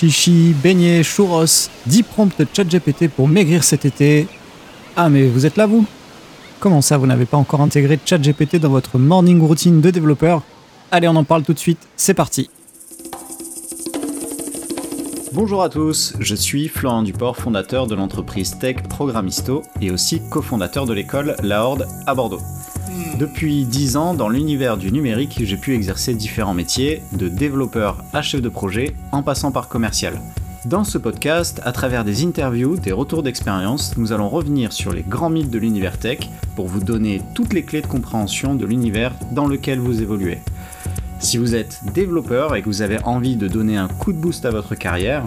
chichi, beignets, churros, 10 prompts ChatGPT pour maigrir cet été. Ah mais vous êtes là vous? Comment ça vous n'avez pas encore intégré ChatGPT dans votre morning routine de développeur? Allez on en parle tout de suite, c'est parti Bonjour à tous, je suis Florent Duport, fondateur de l'entreprise Tech Programmisto et aussi cofondateur de l'école La Horde à Bordeaux. Depuis 10 ans, dans l'univers du numérique, j'ai pu exercer différents métiers, de développeur à chef de projet, en passant par commercial. Dans ce podcast, à travers des interviews, des retours d'expérience, nous allons revenir sur les grands mythes de l'univers tech pour vous donner toutes les clés de compréhension de l'univers dans lequel vous évoluez. Si vous êtes développeur et que vous avez envie de donner un coup de boost à votre carrière,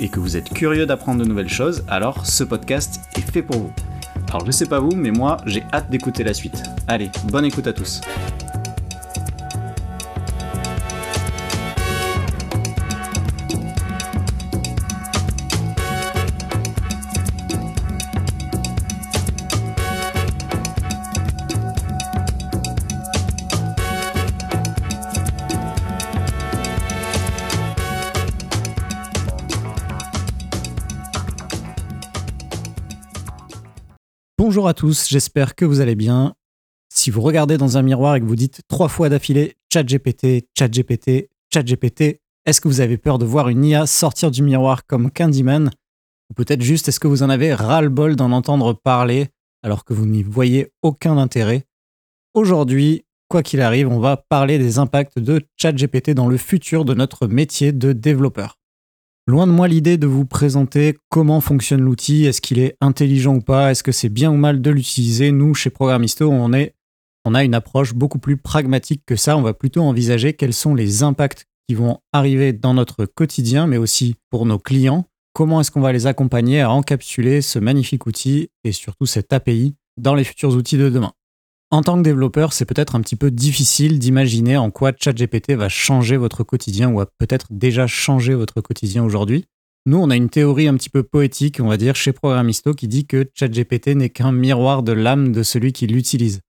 et que vous êtes curieux d'apprendre de nouvelles choses, alors ce podcast est fait pour vous. Alors je sais pas vous, mais moi j'ai hâte d'écouter la suite. Allez, bonne écoute à tous. Bonjour à tous, j'espère que vous allez bien. Si vous regardez dans un miroir et que vous dites trois fois d'affilée ChatGPT, ChatGPT, ChatGPT, est-ce que vous avez peur de voir une IA sortir du miroir comme Candyman? Ou peut-être juste est-ce que vous en avez ras-le-bol d'en entendre parler alors que vous n'y voyez aucun intérêt? Aujourd'hui, quoi qu'il arrive, on va parler des impacts de ChatGPT dans le futur de notre métier de développeur. Loin de moi l'idée de vous présenter comment fonctionne l'outil, est-ce qu'il est intelligent ou pas, est-ce que c'est bien ou mal de l'utiliser. Nous, chez Programmisto, on, est, on a une approche beaucoup plus pragmatique que ça. On va plutôt envisager quels sont les impacts qui vont arriver dans notre quotidien, mais aussi pour nos clients. Comment est-ce qu'on va les accompagner à encapsuler ce magnifique outil et surtout cette API dans les futurs outils de demain? En tant que développeur, c'est peut-être un petit peu difficile d'imaginer en quoi ChatGPT va changer votre quotidien ou a peut-être déjà changé votre quotidien aujourd'hui. Nous, on a une théorie un petit peu poétique, on va dire, chez Programmisto qui dit que ChatGPT n'est qu'un miroir de l'âme de celui qui l'utilise.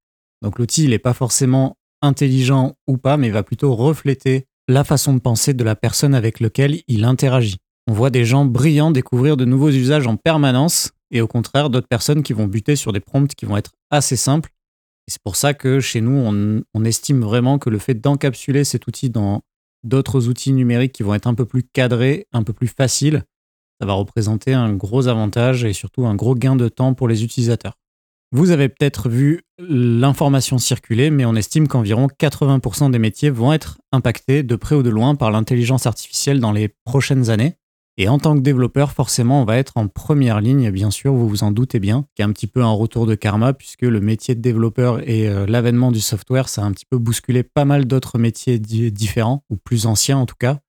Donc l'outil, il n'est pas forcément intelligent ou pas, mais va plutôt refléter la façon de penser de la personne avec laquelle il interagit. On voit des gens brillants découvrir de nouveaux usages en permanence, et au contraire d'autres personnes qui vont buter sur des prompts qui vont être assez simples c'est pour ça que chez nous, on, estime vraiment que le fait d'encapsuler cet outil dans d'autres outils numériques qui vont être un peu plus cadrés, un peu plus faciles, ça va représenter un gros avantage et surtout un gros gain de temps pour les utilisateurs. Vous avez peut-être vu l'information circuler, mais on estime qu'environ 80% des métiers vont être impactés de près ou de loin par l'intelligence artificielle dans les prochaines années. Et en tant que développeur, forcément, on va être en première ligne, bien sûr, vous vous en doutez bien, qui est un petit peu un retour de karma, puisque le métier de développeur et euh, l'avènement du software, ça a un petit peu bousculé pas mal d'autres métiers différents, ou plus anciens en tout cas.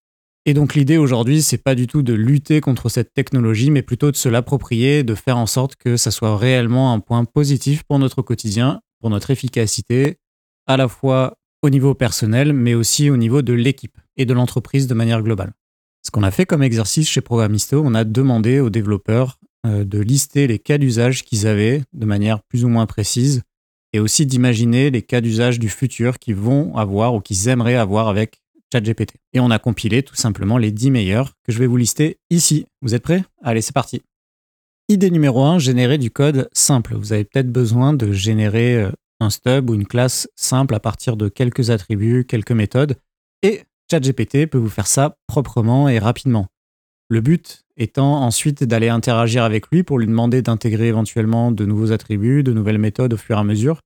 Et donc l'idée aujourd'hui, c'est pas du tout de lutter contre cette technologie, mais plutôt de se l'approprier, de faire en sorte que ça soit réellement un point positif pour notre quotidien, pour notre efficacité, à la fois au niveau personnel, mais aussi au niveau de l'équipe et de l'entreprise de manière globale. Ce qu'on a fait comme exercice chez Programisto, on a demandé aux développeurs euh, de lister les cas d'usage qu'ils avaient de manière plus ou moins précise et aussi d'imaginer les cas d'usage du futur qu'ils vont avoir ou qu'ils aimeraient avoir avec ChatGPT. Et on a compilé tout simplement les 10 meilleurs que je vais vous lister ici. Vous êtes prêts? Allez, c'est parti. Idée numéro 1, générer du code simple. Vous avez peut-être besoin de générer euh, un stub ou une classe simple à partir de quelques attributs, quelques méthodes. Et ChatGPT peut vous faire ça proprement et rapidement. Le but étant ensuite d'aller interagir avec lui pour lui demander d'intégrer éventuellement de nouveaux attributs, de nouvelles méthodes au fur et à mesure.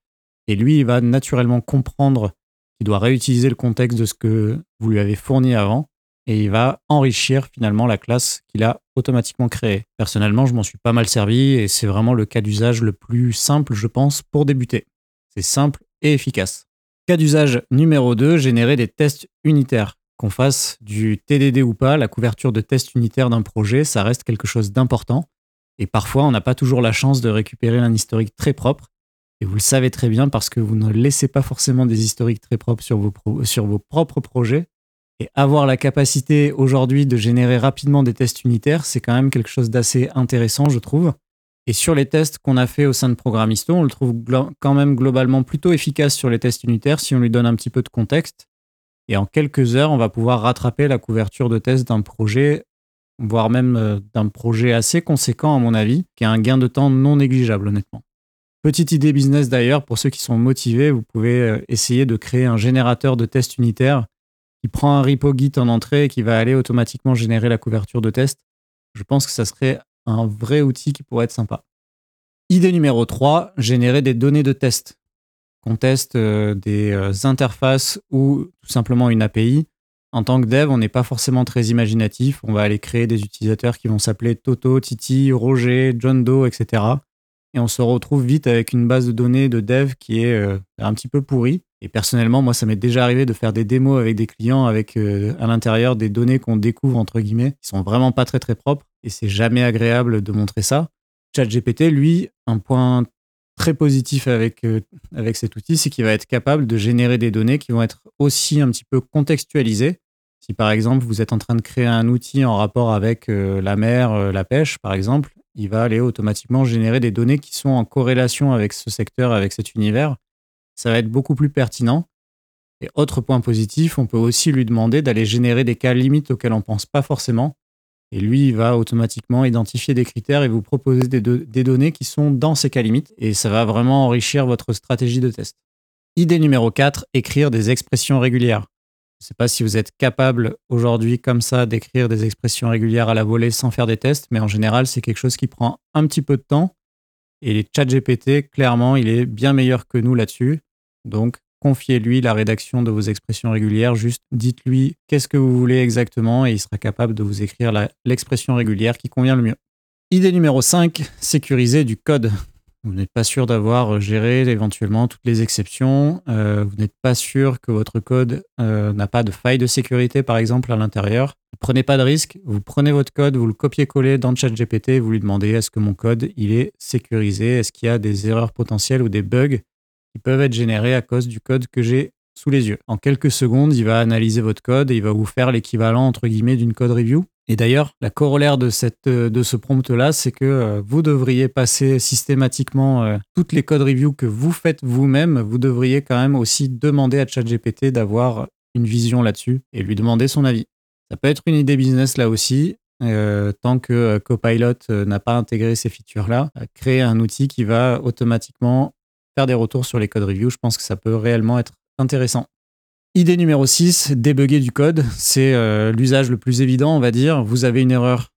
Et lui, il va naturellement comprendre qu'il doit réutiliser le contexte de ce que vous lui avez fourni avant et il va enrichir finalement la classe qu'il a automatiquement créée. Personnellement, je m'en suis pas mal servi et c'est vraiment le cas d'usage le plus simple, je pense, pour débuter. C'est simple et efficace. Cas d'usage numéro 2, générer des tests unitaires. Qu'on fasse du TDD ou pas, la couverture de tests unitaires d'un projet, ça reste quelque chose d'important. Et parfois, on n'a pas toujours la chance de récupérer un historique très propre. Et vous le savez très bien parce que vous ne laissez pas forcément des historiques très propres sur vos, propres projets. Et avoir la capacité aujourd'hui de générer rapidement des tests unitaires, c'est quand même quelque chose d'assez intéressant, je trouve. Et sur les tests qu'on a fait au sein de Programmisto, on le trouve quand même globalement plutôt efficace sur les tests unitaires si on lui donne un petit peu de contexte. Et en quelques heures, on va pouvoir rattraper la couverture de tests d'un projet voire même euh, d'un projet assez conséquent à mon avis, qui a un gain de temps non négligeable honnêtement. Petite idée business d'ailleurs, pour ceux qui sont motivés, vous pouvez euh, essayer de créer un générateur de tests unitaires qui prend un repo Git en entrée et qui va aller automatiquement générer la couverture de test. Je pense que ça serait un vrai outil qui pourrait être sympa. Idée numéro 3, générer des données de test. Qu'on teste euh, des euh, interfaces ou tout simplement une API. En tant que dev, on n'est pas forcément très imaginatif. On va aller créer des utilisateurs qui vont s'appeler Toto, Titi, Roger, John Doe, etc. Et on se retrouve vite avec une base de données de dev qui est euh, un petit peu pourrie. Et personnellement, moi, ça m'est déjà arrivé de faire des démos avec des clients avec à l'intérieur des données qu'on découvre, entre guillemets, qui sont vraiment pas très très propres. Et c'est jamais agréable de montrer ça. ChatGPT, lui, un point très positif avec, euh, avec cet outil, c'est qu'il va être capable de générer des données qui vont être aussi un petit peu contextualisées. Si par exemple vous êtes en train de créer un outil en rapport avec euh, la mer, euh, la pêche par exemple, il va aller automatiquement générer des données qui sont en corrélation avec ce secteur, avec cet univers. Ça va être beaucoup plus pertinent. Et autre point positif, on peut aussi lui demander d'aller générer des cas limites auxquels on ne pense pas forcément. Et lui, il va automatiquement identifier des critères et vous proposer des, données qui sont dans ces cas limites. Et ça va vraiment enrichir votre stratégie de test. Idée numéro 4, écrire des expressions régulières. Je ne sais pas si vous êtes capable aujourd'hui comme ça d'écrire des expressions régulières à la volée sans faire des tests, mais en général, c'est quelque chose qui prend un petit peu de temps. Et les chats GPT, clairement, il est bien meilleur que nous là-dessus. Donc, confiez-lui la rédaction de vos expressions régulières, juste dites-lui qu'est-ce que vous voulez exactement et il sera capable de vous écrire l'expression régulière qui convient le mieux. Idée numéro 5, sécuriser du code. Vous n'êtes pas sûr d'avoir géré éventuellement toutes les exceptions. Euh, vous n'êtes pas sûr que votre code euh, n'a pas de faille de sécurité, par exemple, à l'intérieur. Ne prenez pas de risque. Vous prenez votre code, vous le copiez-collez dans ChatGPT, vous lui demandez est-ce que mon code il est sécurisé? Est-ce qu'il y a des erreurs potentielles ou des bugs? Peuvent être générés à cause du code que j'ai sous les yeux. En quelques secondes, il va analyser votre code et il va vous faire l'équivalent entre guillemets d'une code review. Et d'ailleurs, la corollaire de, cette, de ce prompt-là, c'est que euh, vous devriez passer systématiquement euh, toutes les codes reviews que vous faites vous-même. Vous devriez quand même aussi demander à ChatGPT d'avoir une vision là-dessus et lui demander son avis. Ça peut être une idée business là aussi. Euh, tant que Copilot n'a pas intégré ces features-là, créer un outil qui va automatiquement des retours sur les codes reviews. Je pense que ça peut réellement être intéressant. Idée numéro 6, débugger du code. C'est euh, l'usage le plus évident, on va dire. Vous avez une erreur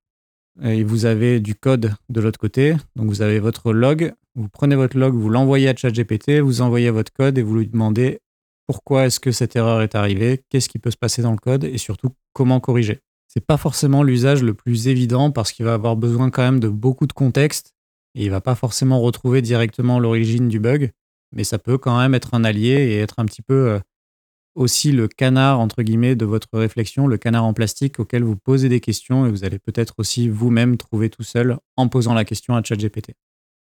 et vous avez du code de l'autre côté. Donc vous avez votre log. Vous prenez votre log, vous l'envoyez à ChatGPT, vous envoyez votre code et vous lui demandez pourquoi est-ce que cette erreur est arrivée, qu'est-ce qui peut se passer dans le code et surtout comment corriger. C'est pas forcément l'usage le plus évident parce qu'il va avoir besoin quand même de beaucoup de contexte et il va pas forcément retrouver directement l'origine du bug, mais ça peut quand même être un allié et être un petit peu euh, aussi le canard entre guillemets de votre réflexion, le canard en plastique auquel vous posez des questions et vous allez peut-être aussi vous-même trouver tout seul en posant la question à ChatGPT.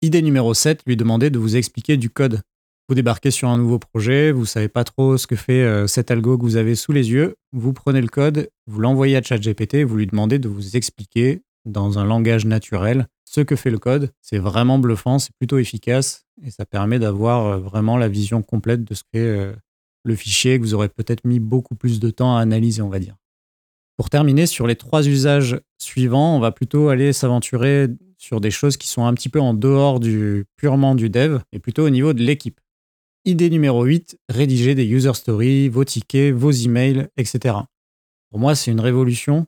Idée numéro 7, lui demander de vous expliquer du code. Vous débarquez sur un nouveau projet, vous savez pas trop ce que fait euh, cet algo que vous avez sous les yeux, vous prenez le code, vous l'envoyez à ChatGPT, vous lui demandez de vous expliquer dans un langage naturel ce que fait le code. C'est vraiment bluffant, c'est plutôt efficace et ça permet d'avoir euh, vraiment la vision complète de ce qu'est euh, le fichier que vous aurez peut-être mis beaucoup plus de temps à analyser, on va dire. Pour terminer, sur les trois usages suivants, on va plutôt aller s'aventurer sur des choses qui sont un petit peu en dehors du purement du dev et plutôt au niveau de l'équipe. Idée numéro 8, rédiger des user stories, vos tickets, vos emails, etc. Pour moi, c'est une révolution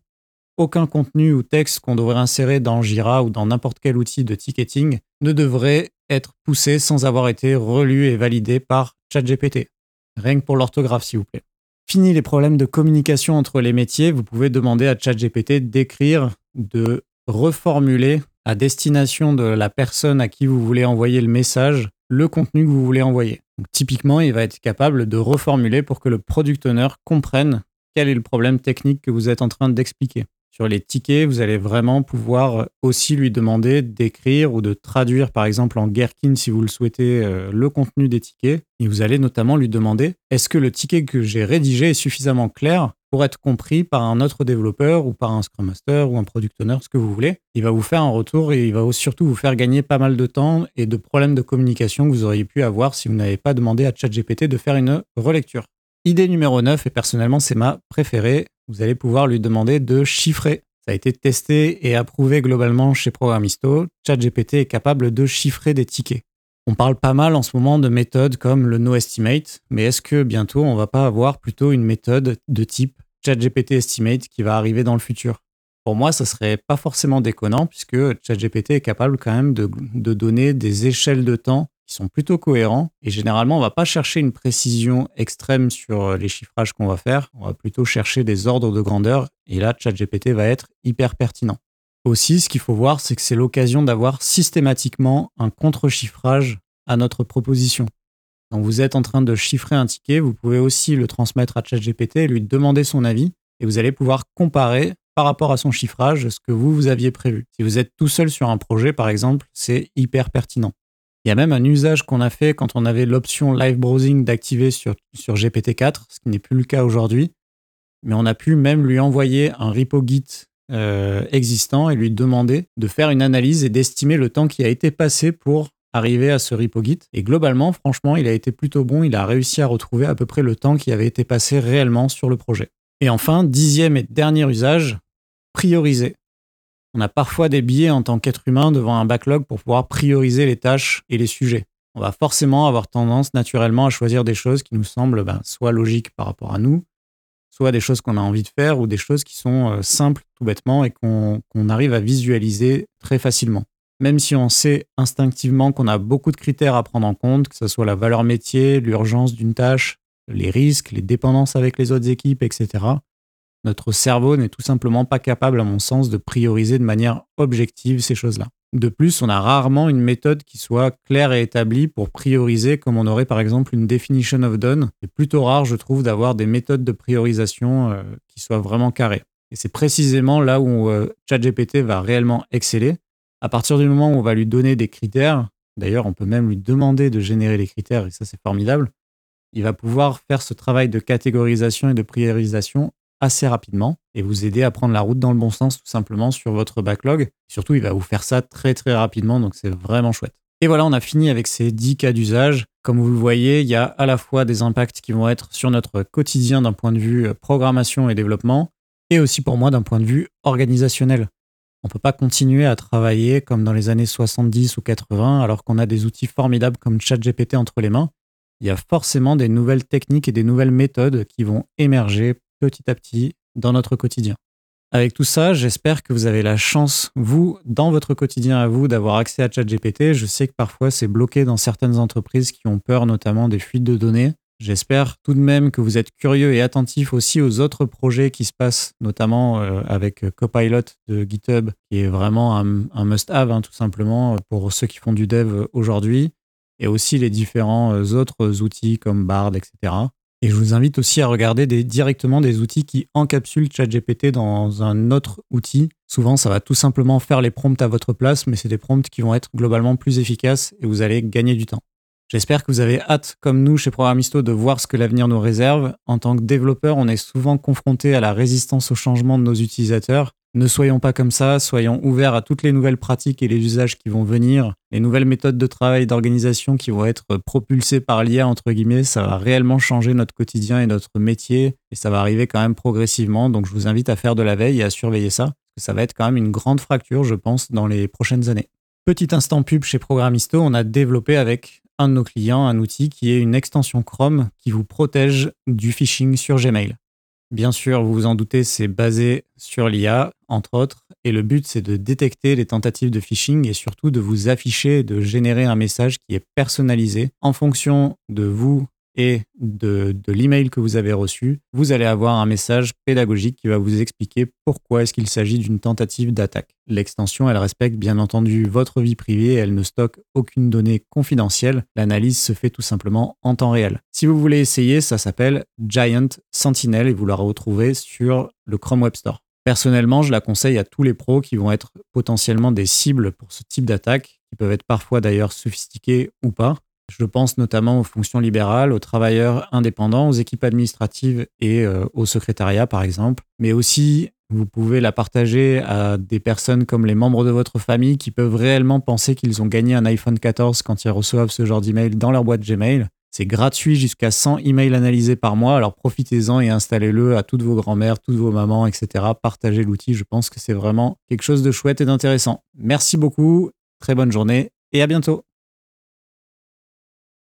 aucun contenu ou texte qu'on devrait insérer dans Jira ou dans n'importe quel outil de ticketing ne devrait être poussé sans avoir été relu et validé par ChatGPT. Rien que pour l'orthographe, s'il vous plaît. Fini les problèmes de communication entre les métiers, vous pouvez demander à ChatGPT d'écrire, de reformuler à destination de la personne à qui vous voulez envoyer le message le contenu que vous voulez envoyer. typiquement, il va être capable de reformuler pour que le product owner comprenne quel est le problème technique que vous êtes en train d'expliquer. Sur les tickets, vous allez vraiment pouvoir aussi lui demander d'écrire ou de traduire, par exemple en Gherkin, si vous le souhaitez, euh, le contenu des tickets. Et vous allez notamment lui demander est-ce que le ticket que j'ai rédigé est suffisamment clair pour être compris par un autre développeur ou par un Scrum Master ou un Product Owner, ce que vous voulez? Il va vous faire un retour et il va surtout vous faire gagner pas mal de temps et de problèmes de communication que vous auriez pu avoir si vous n'avez pas demandé à ChatGPT de faire une relecture. Idée numéro 9, et personnellement c'est ma préférée, vous allez pouvoir lui demander de chiffrer. Ça a été testé et approuvé globalement chez Programisto. ChatGPT est capable de chiffrer des tickets. On parle pas mal en ce moment de méthodes comme le no estimate, mais est-ce que bientôt on va pas avoir plutôt une méthode de type ChatGPT estimate qui va arriver dans le futur? Pour moi, ça serait pas forcément déconnant puisque ChatGPT est capable quand même de donner des échelles de temps sont plutôt cohérents et généralement on va pas chercher une précision extrême sur les chiffrages qu'on va faire, on va plutôt chercher des ordres de grandeur et là ChatGPT va être hyper pertinent. Aussi, ce qu'il faut voir, c'est que c'est l'occasion d'avoir systématiquement un contre-chiffrage à notre proposition. Quand vous êtes en train de chiffrer un ticket, vous pouvez aussi le transmettre à ChatGPT lui demander son avis, et vous allez pouvoir comparer par rapport à son chiffrage ce que vous, vous aviez prévu. Si vous êtes tout seul sur un projet, par exemple, c'est hyper pertinent. Il y a même un usage qu'on a fait quand on avait l'option live browsing d'activer sur, sur GPT-4, ce qui n'est plus le cas aujourd'hui. Mais on a pu même lui envoyer un repo Git euh, existant et lui demander de faire une analyse et d'estimer le temps qui a été passé pour arriver à ce repo Git. Et globalement, franchement, il a été plutôt bon. Il a réussi à retrouver à peu près le temps qui avait été passé réellement sur le projet. Et enfin, dixième et dernier usage, prioriser. On a parfois des biais en tant qu'être humain devant un backlog pour pouvoir prioriser les tâches et les sujets. On va forcément avoir tendance naturellement à choisir des choses qui nous semblent ben, soit logiques par rapport à nous, soit des choses qu'on a envie de faire ou des choses qui sont euh, simples tout bêtement et qu'on arrive à visualiser très facilement. Même si on sait instinctivement qu'on a beaucoup de critères à prendre en compte, que ce soit la valeur métier, l'urgence d'une tâche, les risques, les dépendances avec les autres équipes, etc., notre cerveau n'est tout simplement pas capable, à mon sens, de prioriser de manière objective ces choses-là. De plus, on a rarement une méthode qui soit claire et établie pour prioriser comme on aurait par exemple une definition of done. C'est plutôt rare, je trouve, d'avoir des méthodes de priorisation euh, qui soient vraiment carrées. Et c'est précisément là où euh, ChatGPT va réellement exceller. À partir du moment où on va lui donner des critères, d'ailleurs on peut même lui demander de générer les critères, et ça c'est formidable, il va pouvoir faire ce travail de catégorisation et de priorisation assez rapidement et vous aider à prendre la route dans le bon sens tout simplement sur votre backlog. Surtout, il va vous faire ça très très rapidement, donc c'est vraiment chouette. Et voilà, on a fini avec ces 10 cas d'usage. Comme vous le voyez, il y a à la fois des impacts qui vont être sur notre quotidien d'un point de vue euh, programmation et développement, et aussi pour moi d'un point de vue organisationnel. On ne peut pas continuer à travailler comme dans les années 70 ou 80 alors qu'on a des outils formidables comme ChatGPT entre les mains. Il y a forcément des nouvelles techniques et des nouvelles méthodes qui vont émerger petit à petit dans notre quotidien. Avec tout ça, j'espère que vous avez la chance, vous, dans votre quotidien à vous, d'avoir accès à ChatGPT. Je sais que parfois c'est bloqué dans certaines entreprises qui ont peur notamment des fuites de données. J'espère tout de même que vous êtes curieux et attentif aussi aux autres projets qui se passent, notamment euh, avec Copilot de GitHub, qui est vraiment un, must-have, hein, tout simplement, pour ceux qui font du dev aujourd'hui, et aussi les différents euh, autres outils comme Bard, etc. Et je vous invite aussi à regarder directement des outils qui encapsulent ChatGPT dans un autre outil. Souvent, ça va tout simplement faire les prompts à votre place, mais c'est des prompts qui vont être globalement plus efficaces et vous allez gagner du temps. J'espère que vous avez hâte, comme nous chez Programisto, de voir ce que l'avenir nous réserve. En tant que développeur, on est souvent confronté à la résistance au changement de nos utilisateurs ne soyons pas comme ça, soyons ouverts à toutes les nouvelles pratiques et les usages qui vont venir, les nouvelles méthodes de travail, d'organisation qui vont être propulsées par l'IA, entre guillemets, ça va réellement changer notre quotidien et notre métier, et ça va arriver quand même progressivement, donc je vous invite à faire de la veille et à surveiller ça, parce que ça va être quand même une grande fracture, je pense, dans les prochaines années. Petit instant pub chez Programisto, on a développé avec un de nos clients un outil qui est une extension Chrome qui vous protège du phishing sur Gmail. Bien sûr, vous vous en doutez, c'est basé sur l'IA, entre autres, et le but, c'est de détecter les tentatives de phishing et surtout de vous afficher, de générer un message qui est personnalisé en fonction de vous et de, l'email que vous avez reçu, vous allez avoir un message pédagogique qui va vous expliquer pourquoi est-ce qu'il s'agit d'une tentative d'attaque. L'extension, elle respecte bien entendu votre vie privée, elle ne stocke aucune donnée confidentielle, l'analyse se fait tout simplement en temps réel. Si vous voulez essayer, ça s'appelle Giant Sentinel et vous la retrouvez sur le Chrome Web Store. Personnellement, je la conseille à tous les pros qui vont être potentiellement des cibles pour ce type d'attaque, qui peuvent être parfois d'ailleurs sophistiquées ou pas. Je pense notamment aux fonctions libérales, aux travailleurs indépendants, aux équipes administratives et euh, au secrétariat, par exemple. Mais aussi, vous pouvez la partager à des personnes comme les membres de votre famille qui peuvent réellement penser qu'ils ont gagné un iPhone 14 quand ils reçoivent ce genre d'email dans leur boîte Gmail. C'est gratuit jusqu'à 100 emails analysés par mois, alors profitez-en et installez-le à toutes vos grand-mères, toutes vos mamans, etc. Partagez l'outil, je pense que c'est vraiment quelque chose de chouette et d'intéressant. Merci beaucoup, très bonne journée et à bientôt.